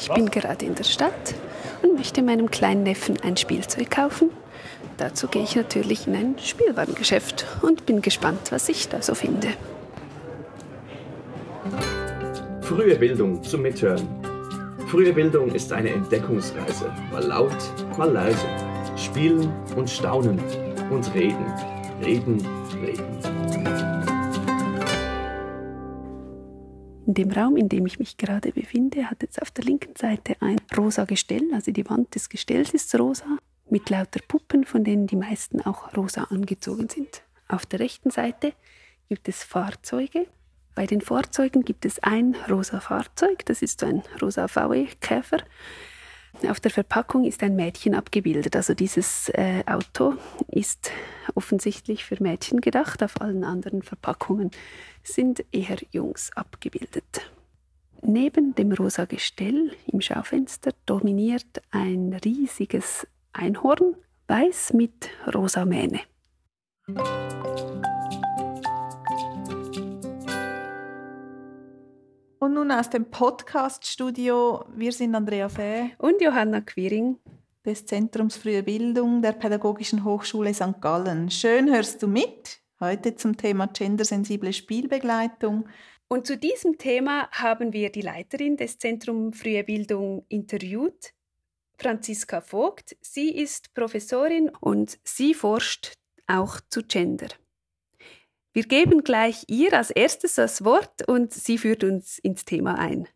Ich bin gerade in der Stadt und möchte meinem kleinen Neffen ein Spielzeug kaufen. Dazu gehe ich natürlich in ein Spielwarengeschäft und bin gespannt, was ich da so finde. Frühe Bildung zum Mithören. Frühe Bildung ist eine Entdeckungsreise. Mal laut, mal leise. Spielen und staunen und reden. Reden, reden. In dem Raum, in dem ich mich gerade befinde, hat jetzt auf der linken Seite ein rosa Gestell, also die Wand des Gestells ist rosa, mit lauter Puppen, von denen die meisten auch rosa angezogen sind. Auf der rechten Seite gibt es Fahrzeuge. Bei den Fahrzeugen gibt es ein rosa Fahrzeug, das ist so ein rosa VW-Käfer. Auf der Verpackung ist ein Mädchen abgebildet. Also dieses äh, Auto ist offensichtlich für Mädchen gedacht. Auf allen anderen Verpackungen sind eher Jungs abgebildet. Neben dem rosa Gestell im Schaufenster dominiert ein riesiges Einhorn, weiß mit rosa Mähne. Und nun aus dem Podcast-Studio. Wir sind Andrea Fäh und Johanna Quiring des Zentrums Frühe Bildung der Pädagogischen Hochschule St. Gallen. Schön hörst du mit. Heute zum Thema gendersensible Spielbegleitung. Und zu diesem Thema haben wir die Leiterin des Zentrums Frühe Bildung interviewt, Franziska Vogt. Sie ist Professorin und sie forscht auch zu Gender. Wir geben gleich ihr als erstes das Wort und sie führt uns ins Thema ein.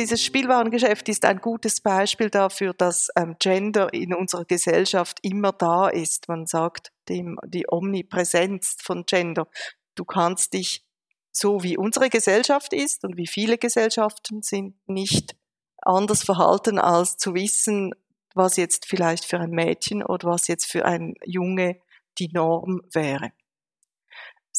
Dieses Spielwarengeschäft ist ein gutes Beispiel dafür, dass ähm, Gender in unserer Gesellschaft immer da ist. Man sagt dem die Omnipräsenz von Gender. Du kannst dich so wie unsere Gesellschaft ist und wie viele Gesellschaften sind nicht anders verhalten als zu wissen, was jetzt vielleicht für ein Mädchen oder was jetzt für ein Junge die Norm wäre.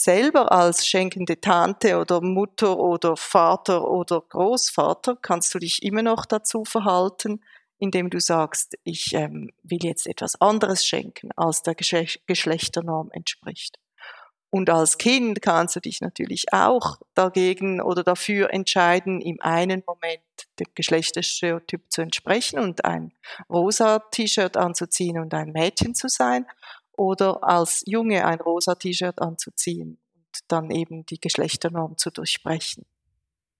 Selber als schenkende Tante oder Mutter oder Vater oder Großvater kannst du dich immer noch dazu verhalten, indem du sagst, ich ähm, will jetzt etwas anderes schenken, als der Geschlechternorm entspricht. Und als Kind kannst du dich natürlich auch dagegen oder dafür entscheiden, im einen Moment dem Geschlechterstereotyp zu entsprechen und ein rosa T-Shirt anzuziehen und ein Mädchen zu sein oder als Junge ein rosa T-Shirt anzuziehen und dann eben die Geschlechternorm zu durchbrechen.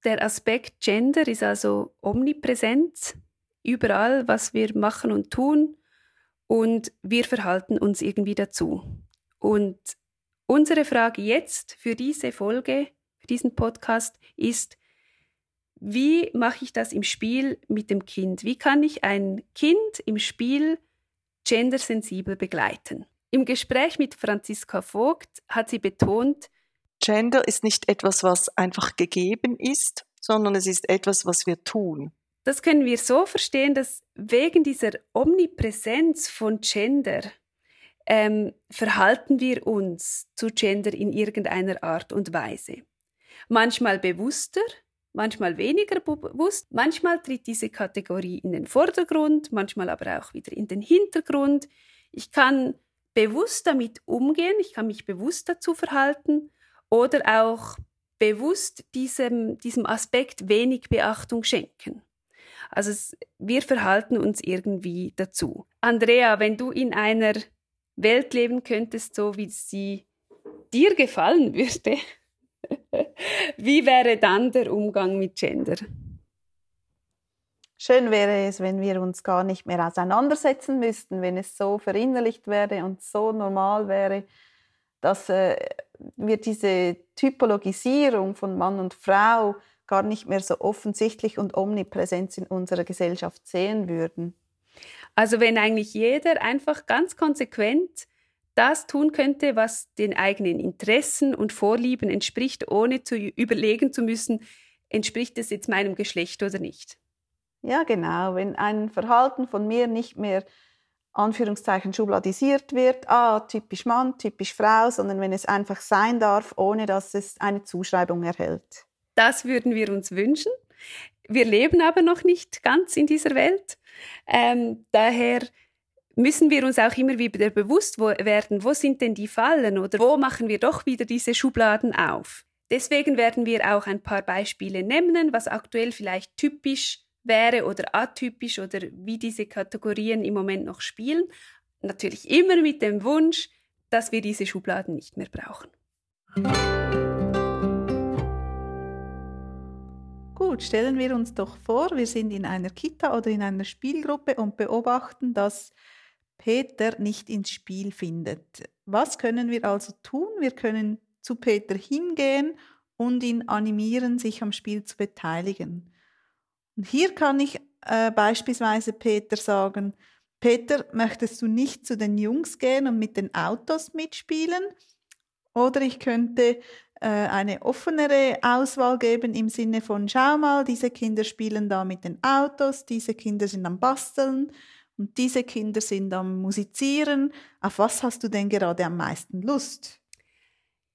Der Aspekt Gender ist also omnipräsent, überall, was wir machen und tun und wir verhalten uns irgendwie dazu. Und Unsere Frage jetzt für diese Folge, für diesen Podcast ist, wie mache ich das im Spiel mit dem Kind? Wie kann ich ein Kind im Spiel gendersensibel begleiten? Im Gespräch mit Franziska Vogt hat sie betont, Gender ist nicht etwas, was einfach gegeben ist, sondern es ist etwas, was wir tun. Das können wir so verstehen, dass wegen dieser Omnipräsenz von Gender ähm, verhalten wir uns zu Gender in irgendeiner Art und Weise. Manchmal bewusster, manchmal weniger bewusst, manchmal tritt diese Kategorie in den Vordergrund, manchmal aber auch wieder in den Hintergrund. Ich kann bewusst damit umgehen, ich kann mich bewusst dazu verhalten oder auch bewusst diesem, diesem Aspekt wenig Beachtung schenken. Also es, wir verhalten uns irgendwie dazu. Andrea, wenn du in einer Welt leben könntest, so wie sie dir gefallen würde, wie wäre dann der Umgang mit Gender? Schön wäre es, wenn wir uns gar nicht mehr auseinandersetzen müssten, wenn es so verinnerlicht wäre und so normal wäre, dass äh, wir diese Typologisierung von Mann und Frau gar nicht mehr so offensichtlich und omnipräsent in unserer Gesellschaft sehen würden. Also wenn eigentlich jeder einfach ganz konsequent das tun könnte, was den eigenen Interessen und Vorlieben entspricht, ohne zu überlegen zu müssen, entspricht es jetzt meinem Geschlecht oder nicht. Ja, genau. Wenn ein Verhalten von mir nicht mehr Anführungszeichen schubladisiert wird, ah, typisch Mann, typisch Frau, sondern wenn es einfach sein darf, ohne dass es eine Zuschreibung erhält. Das würden wir uns wünschen. Wir leben aber noch nicht ganz in dieser Welt. Ähm, daher müssen wir uns auch immer wieder bewusst werden, wo sind denn die Fallen oder wo machen wir doch wieder diese Schubladen auf. Deswegen werden wir auch ein paar Beispiele nennen, was aktuell vielleicht typisch wäre oder atypisch oder wie diese Kategorien im Moment noch spielen. Natürlich immer mit dem Wunsch, dass wir diese Schubladen nicht mehr brauchen. Gut, stellen wir uns doch vor, wir sind in einer Kita oder in einer Spielgruppe und beobachten, dass Peter nicht ins Spiel findet. Was können wir also tun? Wir können zu Peter hingehen und ihn animieren, sich am Spiel zu beteiligen. Und hier kann ich äh, beispielsweise Peter sagen, Peter, möchtest du nicht zu den Jungs gehen und mit den Autos mitspielen? Oder ich könnte äh, eine offenere Auswahl geben im Sinne von, schau mal, diese Kinder spielen da mit den Autos, diese Kinder sind am Basteln und diese Kinder sind am Musizieren. Auf was hast du denn gerade am meisten Lust?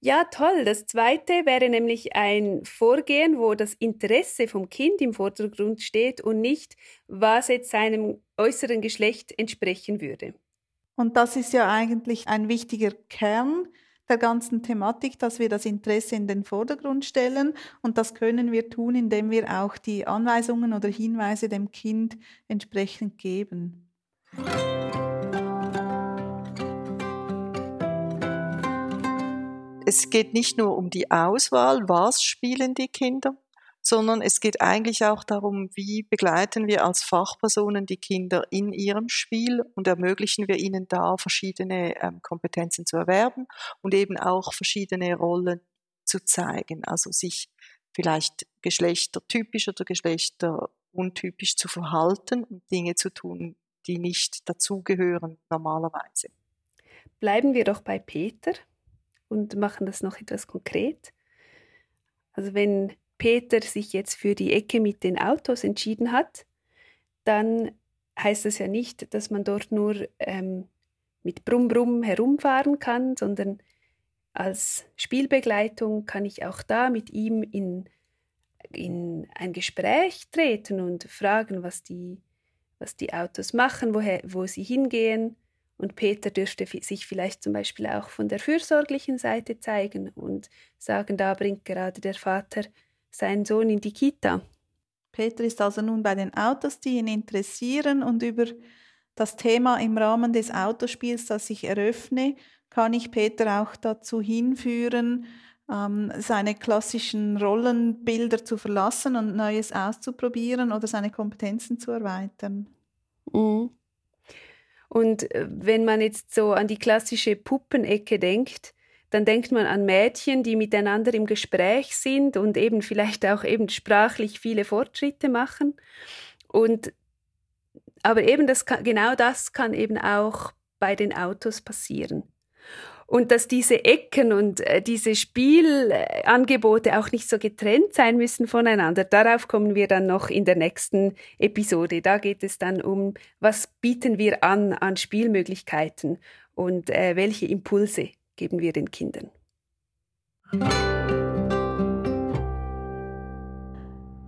Ja, toll. Das zweite wäre nämlich ein Vorgehen, wo das Interesse vom Kind im Vordergrund steht und nicht, was jetzt seinem äußeren Geschlecht entsprechen würde. Und das ist ja eigentlich ein wichtiger Kern der ganzen Thematik, dass wir das Interesse in den Vordergrund stellen. Und das können wir tun, indem wir auch die Anweisungen oder Hinweise dem Kind entsprechend geben. Es geht nicht nur um die Auswahl, was spielen die Kinder, sondern es geht eigentlich auch darum, wie begleiten wir als Fachpersonen die Kinder in ihrem Spiel und ermöglichen wir ihnen da verschiedene ähm, Kompetenzen zu erwerben und eben auch verschiedene Rollen zu zeigen, also sich vielleicht geschlechtertypisch oder geschlechteruntypisch zu verhalten und Dinge zu tun, die nicht dazugehören normalerweise. Bleiben wir doch bei Peter und machen das noch etwas konkret. Also wenn Peter sich jetzt für die Ecke mit den Autos entschieden hat, dann heißt das ja nicht, dass man dort nur ähm, mit Brumm Brumm herumfahren kann, sondern als Spielbegleitung kann ich auch da mit ihm in, in ein Gespräch treten und fragen, was die, was die Autos machen, woher, wo sie hingehen, und Peter dürfte sich vielleicht zum Beispiel auch von der fürsorglichen Seite zeigen und sagen, da bringt gerade der Vater seinen Sohn in die Kita. Peter ist also nun bei den Autos, die ihn interessieren und über das Thema im Rahmen des Autospiels, das ich eröffne, kann ich Peter auch dazu hinführen, ähm, seine klassischen Rollenbilder zu verlassen und Neues auszuprobieren oder seine Kompetenzen zu erweitern. Mhm. Und äh, wenn man jetzt so an die klassische Puppenecke denkt, dann denkt man an Mädchen, die miteinander im Gespräch sind und eben vielleicht auch eben sprachlich viele Fortschritte machen. Und aber eben das kann, genau das kann eben auch bei den Autos passieren und dass diese Ecken und äh, diese Spielangebote auch nicht so getrennt sein müssen voneinander. Darauf kommen wir dann noch in der nächsten Episode. Da geht es dann um, was bieten wir an an Spielmöglichkeiten und äh, welche Impulse geben wir den Kindern.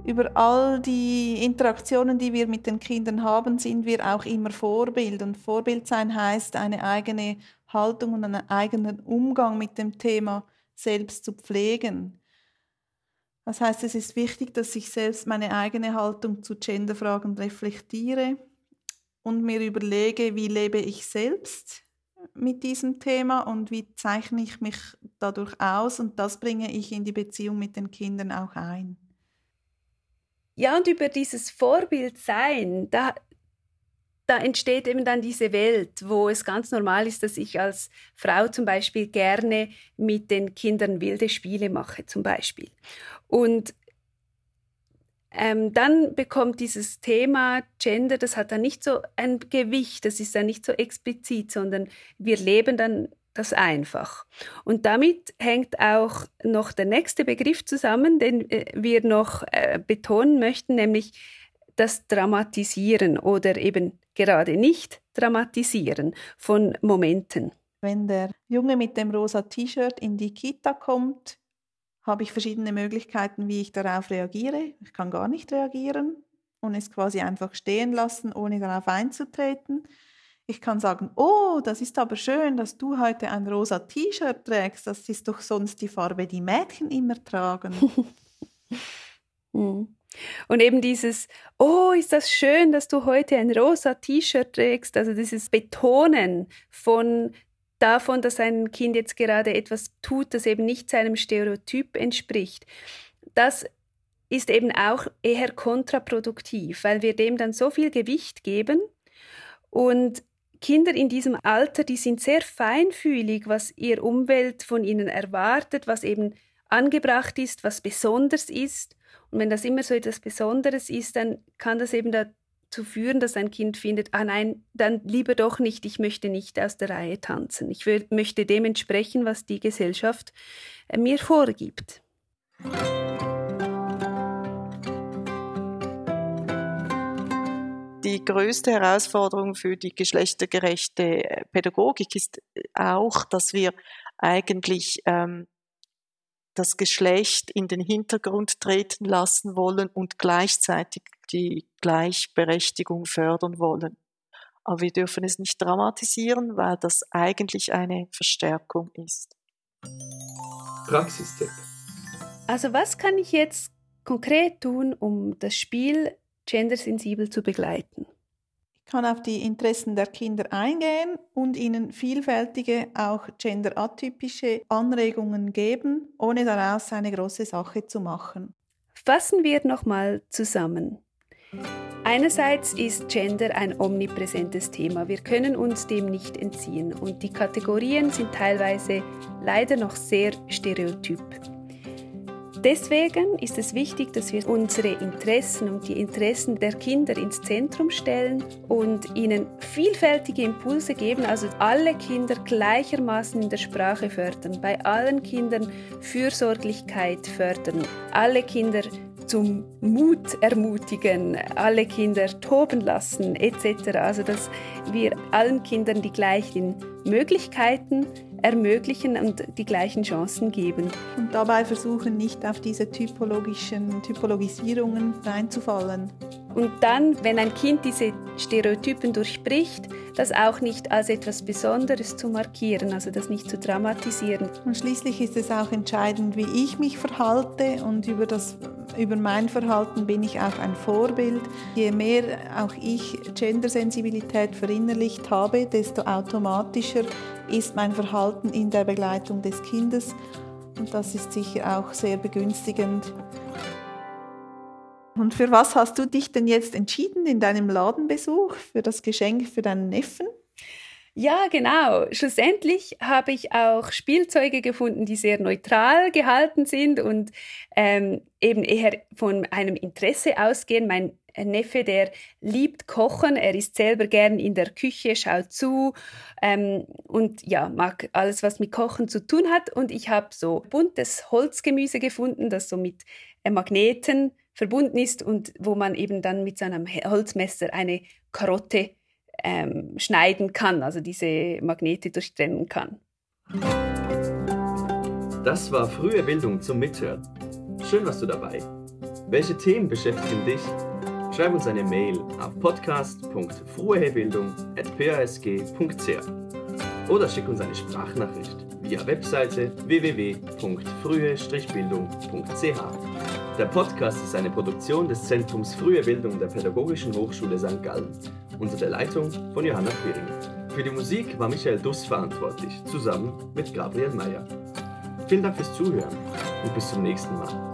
Über all die Interaktionen, die wir mit den Kindern haben, sind wir auch immer Vorbild. Und Vorbild sein heißt, eine eigene Haltung und einen eigenen Umgang mit dem Thema selbst zu pflegen. Das heißt, es ist wichtig, dass ich selbst meine eigene Haltung zu Genderfragen reflektiere und mir überlege, wie lebe ich selbst mit diesem Thema und wie zeichne ich mich dadurch aus und das bringe ich in die Beziehung mit den Kindern auch ein. Ja, und über dieses Vorbild sein, da, da entsteht eben dann diese Welt, wo es ganz normal ist, dass ich als Frau zum Beispiel gerne mit den Kindern wilde Spiele mache, zum Beispiel. Und ähm, dann bekommt dieses Thema Gender, das hat dann nicht so ein Gewicht, das ist dann nicht so explizit, sondern wir leben dann das einfach. Und damit hängt auch noch der nächste Begriff zusammen, den äh, wir noch äh, betonen möchten, nämlich das Dramatisieren oder eben gerade nicht dramatisieren von Momenten. Wenn der Junge mit dem rosa T-Shirt in die Kita kommt, habe ich verschiedene Möglichkeiten, wie ich darauf reagiere. Ich kann gar nicht reagieren und es quasi einfach stehen lassen, ohne darauf einzutreten. Ich kann sagen, oh, das ist aber schön, dass du heute ein rosa T-Shirt trägst. Das ist doch sonst die Farbe, die Mädchen immer tragen. Hm. Und eben dieses, oh, ist das schön, dass du heute ein rosa T-Shirt trägst. Also dieses Betonen von davon, dass ein Kind jetzt gerade etwas tut, das eben nicht seinem Stereotyp entspricht. Das ist eben auch eher kontraproduktiv, weil wir dem dann so viel Gewicht geben und Kinder in diesem Alter, die sind sehr feinfühlig, was ihre Umwelt von ihnen erwartet, was eben angebracht ist, was besonders ist. Und wenn das immer so etwas Besonderes ist, dann kann das eben dazu führen, dass ein Kind findet, ah nein, dann lieber doch nicht, ich möchte nicht aus der Reihe tanzen. Ich möchte dem entsprechen, was die Gesellschaft äh, mir vorgibt. die größte Herausforderung für die geschlechtergerechte Pädagogik ist auch, dass wir eigentlich ähm, das Geschlecht in den Hintergrund treten lassen wollen und gleichzeitig die Gleichberechtigung fördern wollen. Aber wir dürfen es nicht dramatisieren, weil das eigentlich eine Verstärkung ist. Praxistipp. Also was kann ich jetzt konkret tun, um das Spiel gendersensibel zu begleiten? Kann auf die Interessen der Kinder eingehen und ihnen vielfältige, auch genderatypische Anregungen geben, ohne daraus eine große Sache zu machen. Fassen wir nochmal zusammen. Einerseits ist Gender ein omnipräsentes Thema. Wir können uns dem nicht entziehen und die Kategorien sind teilweise leider noch sehr stereotyp. Deswegen ist es wichtig, dass wir unsere Interessen und die Interessen der Kinder ins Zentrum stellen und ihnen vielfältige Impulse geben, also alle Kinder gleichermaßen in der Sprache fördern, bei allen Kindern Fürsorglichkeit fördern, alle Kinder zum Mut ermutigen, alle Kinder toben lassen etc. Also dass wir allen Kindern die gleichen Möglichkeiten ermöglichen und die gleichen Chancen geben. Und dabei versuchen nicht auf diese typologischen Typologisierungen reinzufallen. Und dann, wenn ein Kind diese Stereotypen durchbricht, das auch nicht als etwas Besonderes zu markieren, also das nicht zu dramatisieren. Und schließlich ist es auch entscheidend, wie ich mich verhalte und über, das, über mein Verhalten bin ich auch ein Vorbild. Je mehr auch ich Gendersensibilität verinnerlicht habe, desto automatischer ist mein Verhalten in der Begleitung des Kindes und das ist sicher auch sehr begünstigend. Und für was hast du dich denn jetzt entschieden in deinem Ladenbesuch? Für das Geschenk für deinen Neffen? Ja, genau. Schlussendlich habe ich auch Spielzeuge gefunden, die sehr neutral gehalten sind und ähm, eben eher von einem Interesse ausgehen. Mein Neffe, der liebt Kochen, er ist selber gern in der Küche, schaut zu ähm, und ja, mag alles, was mit Kochen zu tun hat. Und ich habe so buntes Holzgemüse gefunden, das so mit äh, Magneten verbunden ist und wo man eben dann mit seinem Holzmesser eine Karotte ähm, schneiden kann, also diese Magnete durchtrennen kann. Das war frühe Bildung zum Mithören. Schön warst du dabei. Welche Themen beschäftigen dich? Schreib uns eine Mail auf podcast.fruehebildung.pasg.ch oder schick uns eine Sprachnachricht via Webseite www.frühe-bildung.ch. Der Podcast ist eine Produktion des Zentrums Frühe Bildung der Pädagogischen Hochschule St. Gallen unter der Leitung von Johanna Quiring. Für die Musik war Michael Duss verantwortlich, zusammen mit Gabriel Meyer. Vielen Dank fürs Zuhören und bis zum nächsten Mal.